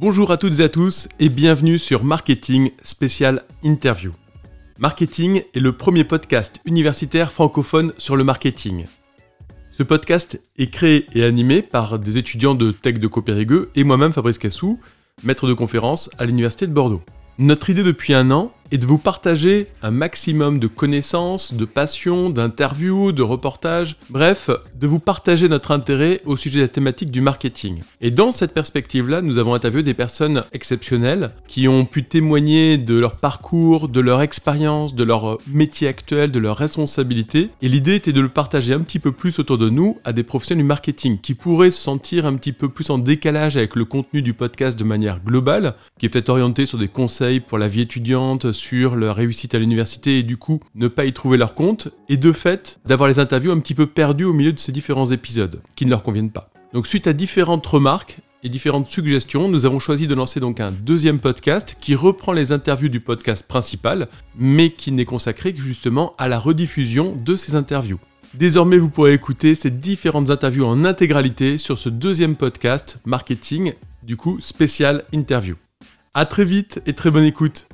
Bonjour à toutes et à tous et bienvenue sur Marketing Spécial Interview. Marketing est le premier podcast universitaire francophone sur le marketing. Ce podcast est créé et animé par des étudiants de Tech de Copérigueux et moi-même Fabrice Cassou, maître de conférence à l'Université de Bordeaux. Notre idée depuis un an est de vous partager un maximum de connaissances, de passions, d'interviews, de reportages, bref, de vous partager notre intérêt au sujet de la thématique du marketing. Et dans cette perspective-là, nous avons interviewé des personnes exceptionnelles qui ont pu témoigner de leur parcours, de leur expérience, de leur métier actuel, de leurs responsabilités. Et l'idée était de le partager un petit peu plus autour de nous à des professionnels du marketing qui pourraient se sentir un petit peu plus en décalage avec le contenu du podcast de manière globale, qui est peut-être orienté sur des conseils pour la vie étudiante, sur leur réussite à l'université et du coup ne pas y trouver leur compte, et de fait d'avoir les interviews un petit peu perdues au milieu de ces différents épisodes qui ne leur conviennent pas. Donc suite à différentes remarques et différentes suggestions, nous avons choisi de lancer donc un deuxième podcast qui reprend les interviews du podcast principal, mais qui n'est consacré que justement à la rediffusion de ces interviews. Désormais, vous pourrez écouter ces différentes interviews en intégralité sur ce deuxième podcast marketing, du coup spécial interview. A très vite et très bonne écoute.